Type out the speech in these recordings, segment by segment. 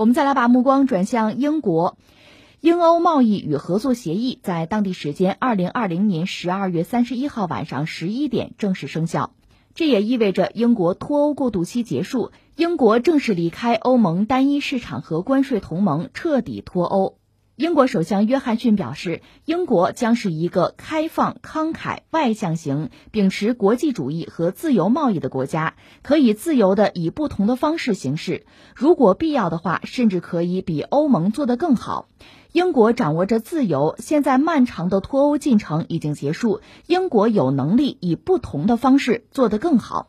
我们再来把目光转向英国，英欧贸易与合作协议在当地时间二零二零年十二月三十一号晚上十一点正式生效。这也意味着英国脱欧过渡期结束，英国正式离开欧盟单一市场和关税同盟，彻底脱欧。英国首相约翰逊表示，英国将是一个开放、慷慨、外向型、秉持国际主义和自由贸易的国家，可以自由地以不同的方式行事。如果必要的话，甚至可以比欧盟做得更好。英国掌握着自由，现在漫长的脱欧进程已经结束，英国有能力以不同的方式做得更好。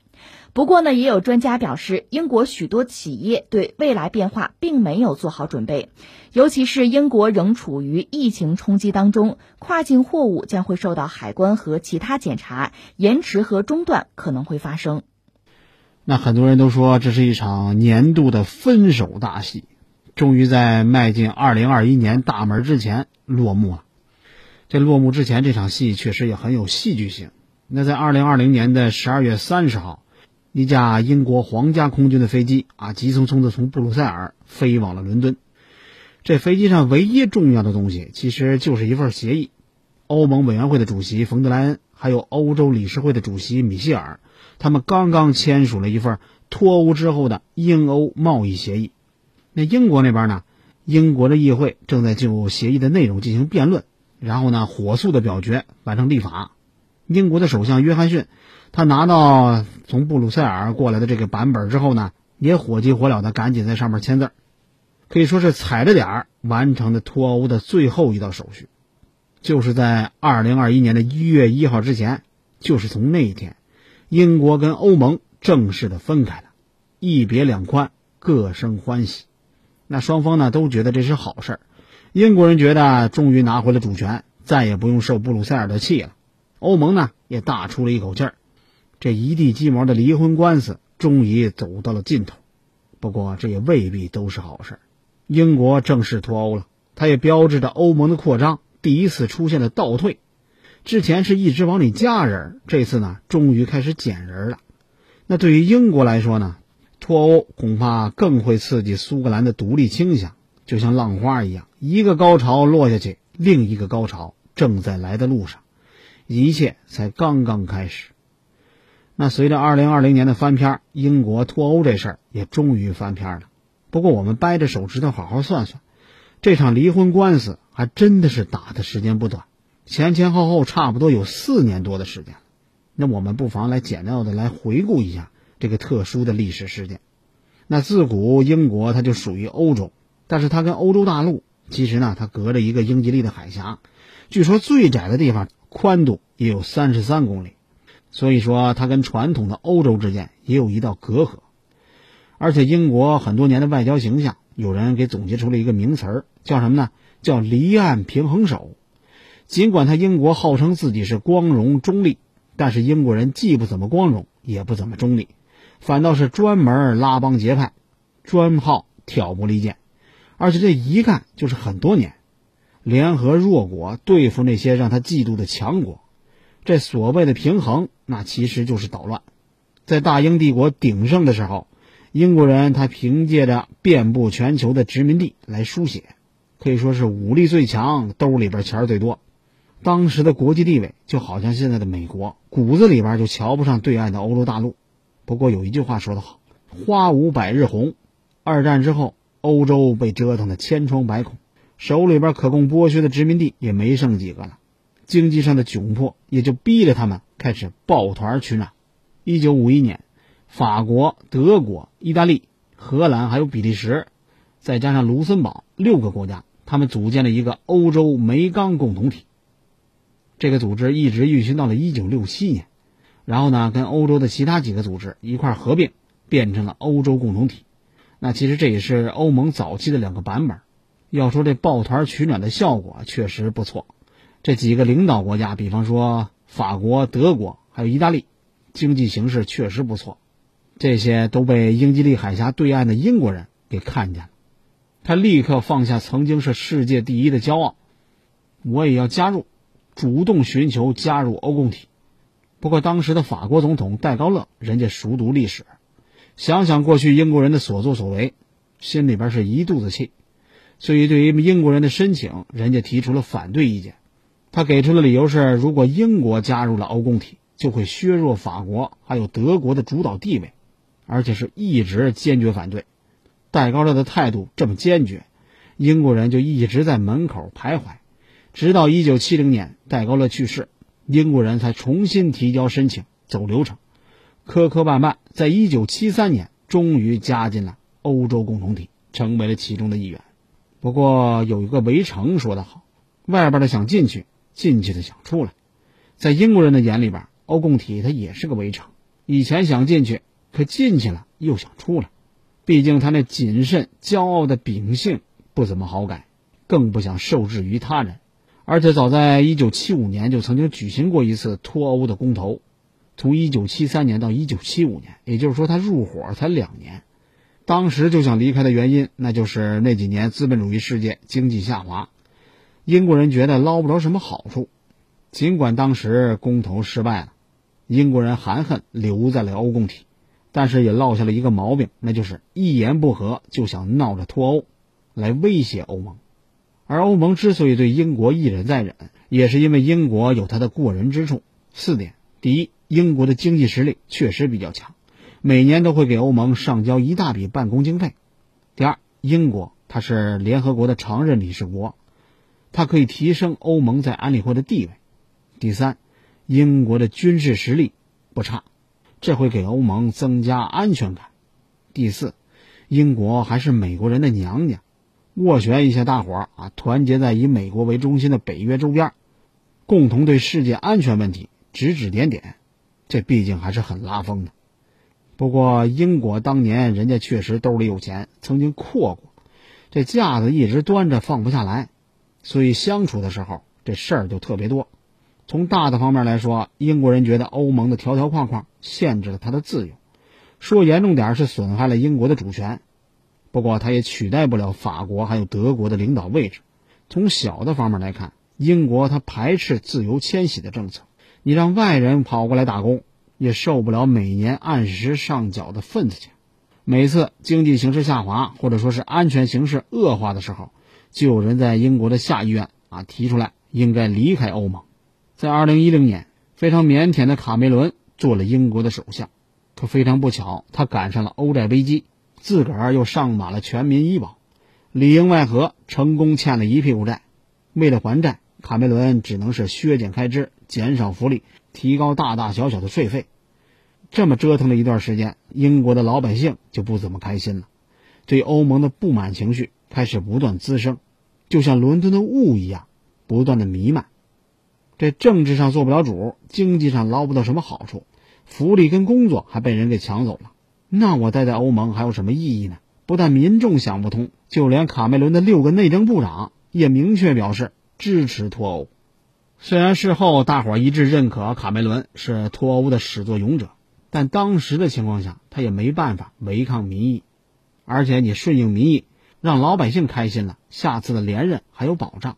不过呢，也有专家表示，英国许多企业对未来变化并没有做好准备，尤其是英国仍处于疫情冲击当中，跨境货物将会受到海关和其他检查，延迟和中断可能会发生。那很多人都说这是一场年度的分手大戏，终于在迈进二零二一年大门之前落幕了。这落幕之前，这场戏确实也很有戏剧性。那在二零二零年的十二月三十号。一架英国皇家空军的飞机啊，急匆匆的从布鲁塞尔飞往了伦敦。这飞机上唯一重要的东西，其实就是一份协议。欧盟委员会的主席冯德莱恩，还有欧洲理事会的主席米歇尔，他们刚刚签署了一份脱欧之后的英欧贸易协议。那英国那边呢？英国的议会正在就协议的内容进行辩论，然后呢，火速的表决，完成立法。英国的首相约翰逊。他拿到从布鲁塞尔过来的这个版本之后呢，也火急火燎的赶紧在上面签字，可以说是踩着点儿完成的脱欧的最后一道手续，就是在二零二一年的一月一号之前，就是从那一天，英国跟欧盟正式的分开了，一别两宽，各生欢喜。那双方呢都觉得这是好事儿，英国人觉得终于拿回了主权，再也不用受布鲁塞尔的气了，欧盟呢也大出了一口气儿。这一地鸡毛的离婚官司终于走到了尽头，不过这也未必都是好事。英国正式脱欧了，它也标志着欧盟的扩张第一次出现了倒退。之前是一直往里加人，这次呢，终于开始减人了。那对于英国来说呢，脱欧恐怕更会刺激苏格兰的独立倾向，就像浪花一样，一个高潮落下去，另一个高潮正在来的路上，一切才刚刚开始。那随着二零二零年的翻篇，英国脱欧这事儿也终于翻篇了。不过我们掰着手指头好好算算，这场离婚官司还真的是打的时间不短，前前后后差不多有四年多的时间。那我们不妨来简要的来回顾一下这个特殊的历史事件。那自古英国它就属于欧洲，但是它跟欧洲大陆其实呢，它隔着一个英吉利的海峡，据说最窄的地方宽度也有三十三公里。所以说，它跟传统的欧洲之间也有一道隔阂，而且英国很多年的外交形象，有人给总结出了一个名词儿，叫什么呢？叫离岸平衡手。尽管他英国号称自己是光荣中立，但是英国人既不怎么光荣，也不怎么中立，反倒是专门拉帮结派，专好挑拨离间，而且这一干就是很多年，联合弱国对付那些让他嫉妒的强国。这所谓的平衡，那其实就是捣乱。在大英帝国鼎盛的时候，英国人他凭借着遍布全球的殖民地来书写，可以说是武力最强，兜里边钱最多。当时的国际地位就好像现在的美国，骨子里边就瞧不上对岸的欧洲大陆。不过有一句话说得好：“花无百日红。”二战之后，欧洲被折腾的千疮百孔，手里边可供剥削的殖民地也没剩几个了。经济上的窘迫也就逼着他们开始抱团取暖。一九五一年，法国、德国、意大利、荷兰还有比利时，再加上卢森堡六个国家，他们组建了一个欧洲煤钢共同体。这个组织一直运行到了一九六七年，然后呢，跟欧洲的其他几个组织一块合并，变成了欧洲共同体。那其实这也是欧盟早期的两个版本。要说这抱团取暖的效果确实不错。这几个领导国家，比方说法国、德国，还有意大利，经济形势确实不错。这些都被英吉利海峡对岸的英国人给看见了，他立刻放下曾经是世界第一的骄傲，我也要加入，主动寻求加入欧共体。不过当时的法国总统戴高乐，人家熟读历史，想想过去英国人的所作所为，心里边是一肚子气，所以对于英国人的申请，人家提出了反对意见。他给出的理由是，如果英国加入了欧共体，就会削弱法国还有德国的主导地位，而且是一直坚决反对。戴高乐的态度这么坚决，英国人就一直在门口徘徊，直到一九七零年戴高乐去世，英国人才重新提交申请，走流程。磕磕绊绊，在一九七三年，终于加进了欧洲共同体，成为了其中的一员。不过有一个围城说得好：“外边的想进去，进去的想出来。”在英国人的眼里边，欧共体它也是个围城。以前想进去，可进去了又想出来。毕竟他那谨慎、骄傲的秉性不怎么好改，更不想受制于他人。而且早在一九七五年就曾经举行过一次脱欧的公投。从一九七三年到一九七五年，也就是说他入伙才两年，当时就想离开的原因，那就是那几年资本主义世界经济下滑，英国人觉得捞不着什么好处。尽管当时公投失败了，英国人含恨留在了欧共体，但是也落下了一个毛病，那就是一言不合就想闹着脱欧，来威胁欧盟。而欧盟之所以对英国一忍再忍，也是因为英国有它的过人之处。四点：第一。英国的经济实力确实比较强，每年都会给欧盟上交一大笔办公经费。第二，英国它是联合国的常任理事国，它可以提升欧盟在安理会的地位。第三，英国的军事实力不差，这会给欧盟增加安全感。第四，英国还是美国人的娘家，斡旋一下大伙儿啊，团结在以美国为中心的北约周边，共同对世界安全问题指指点点。这毕竟还是很拉风的，不过英国当年人家确实兜里有钱，曾经阔过，这架子一直端着放不下来，所以相处的时候这事儿就特别多。从大的方面来说，英国人觉得欧盟的条条框框限制了他的自由，说严重点是损害了英国的主权。不过他也取代不了法国还有德国的领导位置。从小的方面来看，英国他排斥自由迁徙的政策。你让外人跑过来打工，也受不了每年按时上缴的份子钱。每次经济形势下滑，或者说是安全形势恶化的时候，就有人在英国的下议院啊提出来应该离开欧盟。在二零一零年，非常腼腆的卡梅伦做了英国的首相，可非常不巧，他赶上了欧债危机，自个儿又上马了全民医保，里应外合，成功欠了一屁股债。为了还债，卡梅伦只能是削减开支。减少福利，提高大大小小的税费，这么折腾了一段时间，英国的老百姓就不怎么开心了，对欧盟的不满情绪开始不断滋生，就像伦敦的雾一样，不断的弥漫。这政治上做不了主，经济上捞不到什么好处，福利跟工作还被人给抢走了，那我待在欧盟还有什么意义呢？不但民众想不通，就连卡梅伦的六个内政部长也明确表示支持脱欧。虽然事后大伙一致认可卡梅伦是脱欧的始作俑者，但当时的情况下，他也没办法违抗民意。而且你顺应民意，让老百姓开心了，下次的连任还有保障。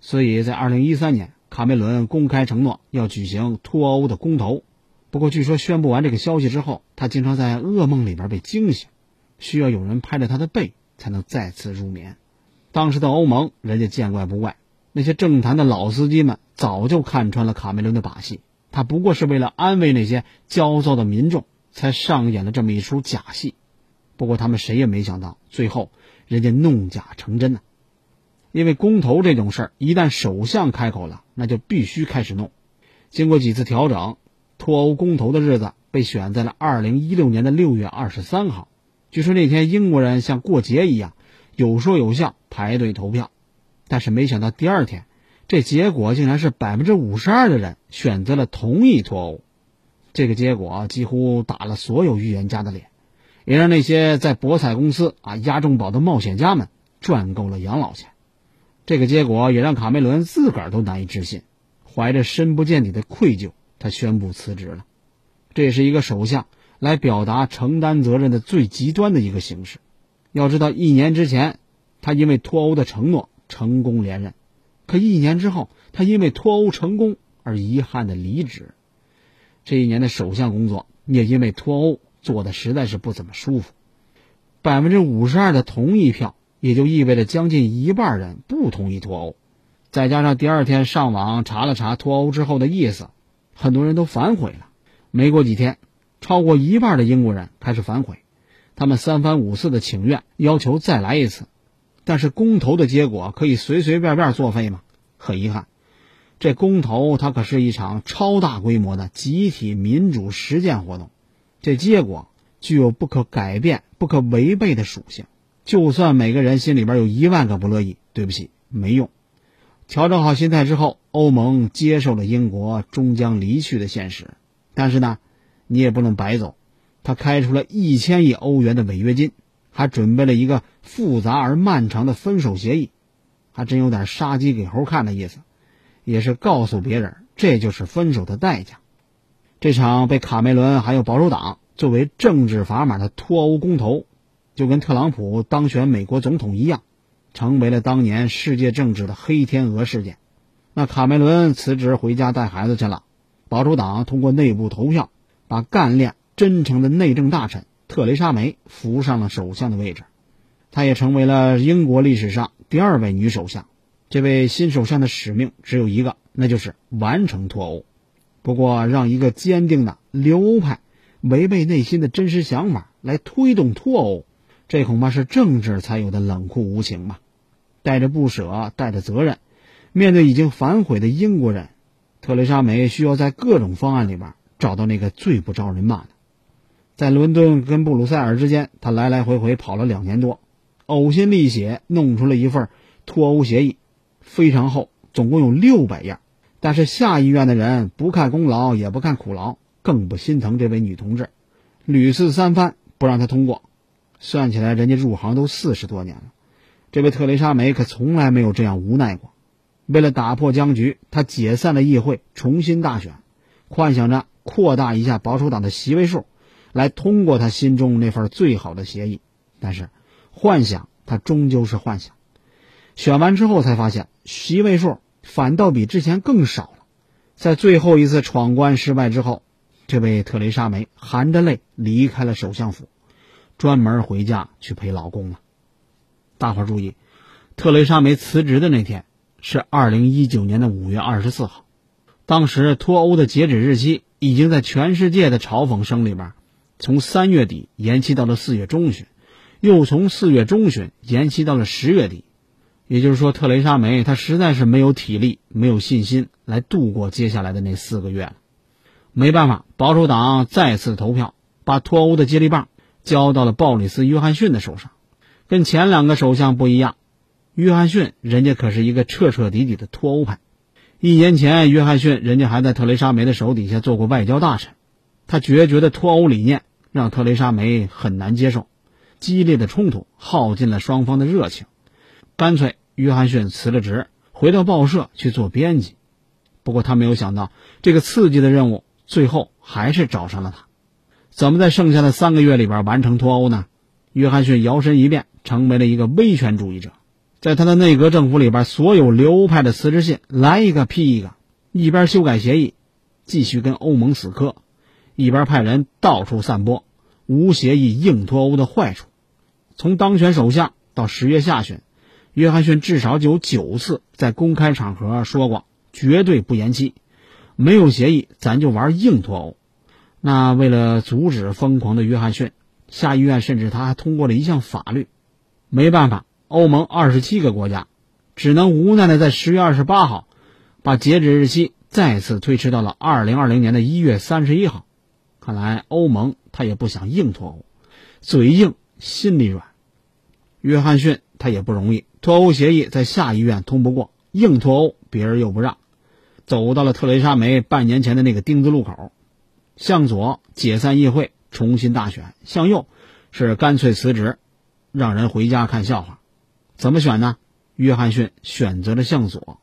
所以在二零一三年，卡梅伦公开承诺要举行脱欧的公投。不过，据说宣布完这个消息之后，他经常在噩梦里边被惊醒，需要有人拍着他的背才能再次入眠。当时的欧盟，人家见怪不怪。那些政坛的老司机们早就看穿了卡梅伦的把戏，他不过是为了安慰那些焦躁的民众，才上演了这么一出假戏。不过他们谁也没想到，最后人家弄假成真呢。因为公投这种事儿，一旦首相开口了，那就必须开始弄。经过几次调整，脱欧公投的日子被选在了二零一六年的六月二十三号。据说那天英国人像过节一样，有说有笑排队投票。但是没想到第二天，这结果竟然是百分之五十二的人选择了同意脱欧。这个结果几乎打了所有预言家的脸，也让那些在博彩公司啊押重宝的冒险家们赚够了养老钱。这个结果也让卡梅伦自个儿都难以置信，怀着深不见底的愧疚，他宣布辞职了。这是一个首相来表达承担责任的最极端的一个形式。要知道，一年之前，他因为脱欧的承诺。成功连任，可一年之后，他因为脱欧成功而遗憾的离职。这一年的首相工作也因为脱欧做的实在是不怎么舒服。百分之五十二的同意票，也就意味着将近一半人不同意脱欧。再加上第二天上网查了查脱欧之后的意思，很多人都反悔了。没过几天，超过一半的英国人开始反悔，他们三番五次的请愿，要求再来一次。但是公投的结果可以随随便便作废吗？很遗憾，这公投它可是一场超大规模的集体民主实践活动，这结果具有不可改变、不可违背的属性。就算每个人心里边有一万个不乐意，对不起，没用。调整好心态之后，欧盟接受了英国终将离去的现实。但是呢，你也不能白走。他开出了一千亿欧元的违约金，还准备了一个复杂而漫长的分手协议，还真有点杀鸡给猴看的意思。也是告诉别人，这就是分手的代价。这场被卡梅伦还有保守党作为政治砝码的脱欧公投，就跟特朗普当选美国总统一样。成为了当年世界政治的黑天鹅事件。那卡梅伦辞职回家带孩子去了，保守党通过内部投票，把干练真诚的内政大臣特蕾莎梅扶上了首相的位置。她也成为了英国历史上第二位女首相。这位新首相的使命只有一个，那就是完成脱欧。不过，让一个坚定的留欧派违背内心的真实想法来推动脱欧。这恐怕是政治才有的冷酷无情吧，带着不舍，带着责任，面对已经反悔的英国人，特蕾莎梅需要在各种方案里边找到那个最不招人骂的。在伦敦跟布鲁塞尔之间，他来来回回跑了两年多，呕心沥血弄出了一份脱欧协议，非常厚，总共有六百页。但是下议院的人不看功劳，也不看苦劳，更不心疼这位女同志，屡次三番不让她通过。算起来，人家入行都四十多年了，这位特蕾莎梅可从来没有这样无奈过。为了打破僵局，她解散了议会，重新大选，幻想着扩大一下保守党的席位数，来通过他心中那份最好的协议。但是，幻想它终究是幻想。选完之后才发现，席位数反倒比之前更少了。在最后一次闯关失败之后，这位特蕾莎梅含着泪离开了首相府。专门回家去陪老公了。大伙注意，特蕾莎梅辞职的那天是二零一九年的五月二十四号，当时脱欧的截止日期已经在全世界的嘲讽声里边，从三月底延期到了四月中旬，又从四月中旬延期到了十月底。也就是说，特蕾莎梅她实在是没有体力、没有信心来度过接下来的那四个月了。没办法，保守党再次投票，把脱欧的接力棒。交到了鲍里斯·约翰逊的手上，跟前两个首相不一样，约翰逊人家可是一个彻彻底底的脱欧派。一年前，约翰逊人家还在特蕾莎梅的手底下做过外交大臣，他决绝的脱欧理念让特蕾莎梅很难接受，激烈的冲突耗尽了双方的热情，干脆约翰逊辞了职，回到报社去做编辑。不过他没有想到，这个刺激的任务最后还是找上了他。怎么在剩下的三个月里边完成脱欧呢？约翰逊摇身一变，成为了一个威权主义者。在他的内阁政府里边，所有流派的辞职信来一个批一个，一边修改协议，继续跟欧盟死磕，一边派人到处散播无协议硬脱欧的坏处。从当选首相到十月下旬，约翰逊至少有九次在公开场合说过绝对不延期，没有协议咱就玩硬脱欧。那为了阻止疯狂的约翰逊，下议院甚至他还通过了一项法律。没办法，欧盟二十七个国家只能无奈的在十月二十八号，把截止日期再次推迟到了二零二零年的一月三十一号。看来欧盟他也不想硬脱欧，嘴硬心里软。约翰逊他也不容易，脱欧协议在下议院通不过，硬脱欧别人又不让，走到了特蕾莎梅半年前的那个丁字路口。向左解散议会，重新大选；向右是干脆辞职，让人回家看笑话。怎么选呢？约翰逊选择了向左。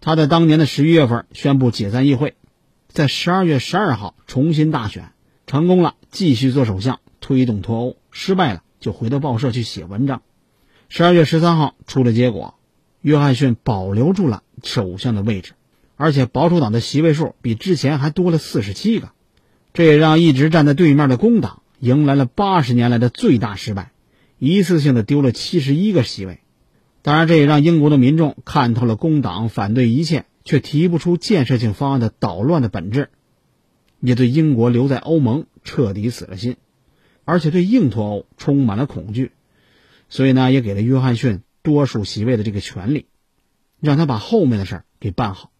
他在当年的十一月份宣布解散议会，在十二月十二号重新大选，成功了，继续做首相，推动脱欧；失败了，就回到报社去写文章。十二月十三号出了结果，约翰逊保留住了首相的位置，而且保守党的席位数比之前还多了四十七个。这也让一直站在对面的工党迎来了八十年来的最大失败，一次性的丢了七十一个席位。当然，这也让英国的民众看透了工党反对一切却提不出建设性方案的捣乱的本质，也对英国留在欧盟彻底死了心，而且对硬脱欧充满了恐惧。所以呢，也给了约翰逊多数席位的这个权利，让他把后面的事儿给办好。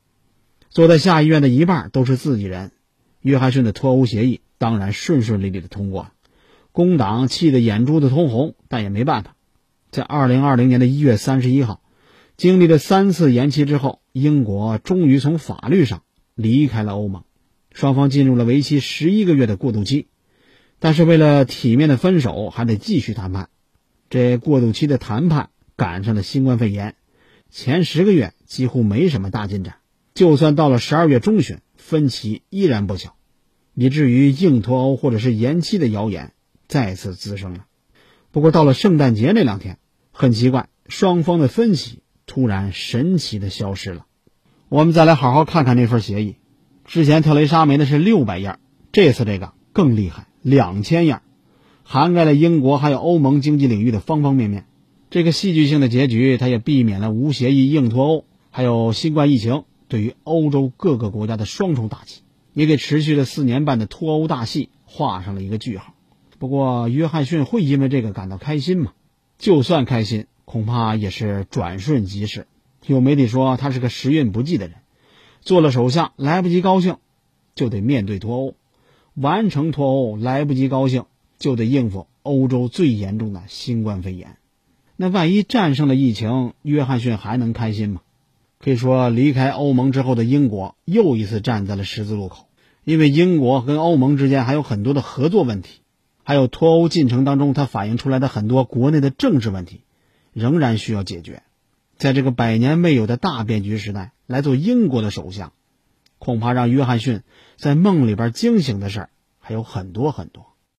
坐在下议院的一半都是自己人，约翰逊的脱欧协议当然顺顺利利的通过了。工党气得眼珠子通红，但也没办法。在二零二零年的一月三十一号，经历了三次延期之后，英国终于从法律上离开了欧盟，双方进入了为期十一个月的过渡期。但是为了体面的分手，还得继续谈判。这过渡期的谈判赶上了新冠肺炎，前十个月几乎没什么大进展。就算到了十二月中旬，分歧依然不小，以至于硬脱欧或者是延期的谣言再次滋生了。不过到了圣诞节那两天，很奇怪，双方的分歧突然神奇的消失了。我们再来好好看看那份协议。之前特蕾莎梅的是六百页，这次这个更厉害，两千页，涵盖了英国还有欧盟经济领域的方方面面。这个戏剧性的结局，它也避免了无协议硬脱欧，还有新冠疫情。对于欧洲各个国家的双重打击，也给持续了四年半的脱欧大戏画上了一个句号。不过，约翰逊会因为这个感到开心吗？就算开心，恐怕也是转瞬即逝。有媒体说他是个时运不济的人，做了首相来不及高兴，就得面对脱欧；完成脱欧来不及高兴，就得应付欧洲最严重的新冠肺炎。那万一战胜了疫情，约翰逊还能开心吗？可以说，离开欧盟之后的英国又一次站在了十字路口，因为英国跟欧盟之间还有很多的合作问题，还有脱欧进程当中它反映出来的很多国内的政治问题，仍然需要解决。在这个百年未有的大变局时代，来做英国的首相，恐怕让约翰逊在梦里边惊醒的事儿还有很多很多。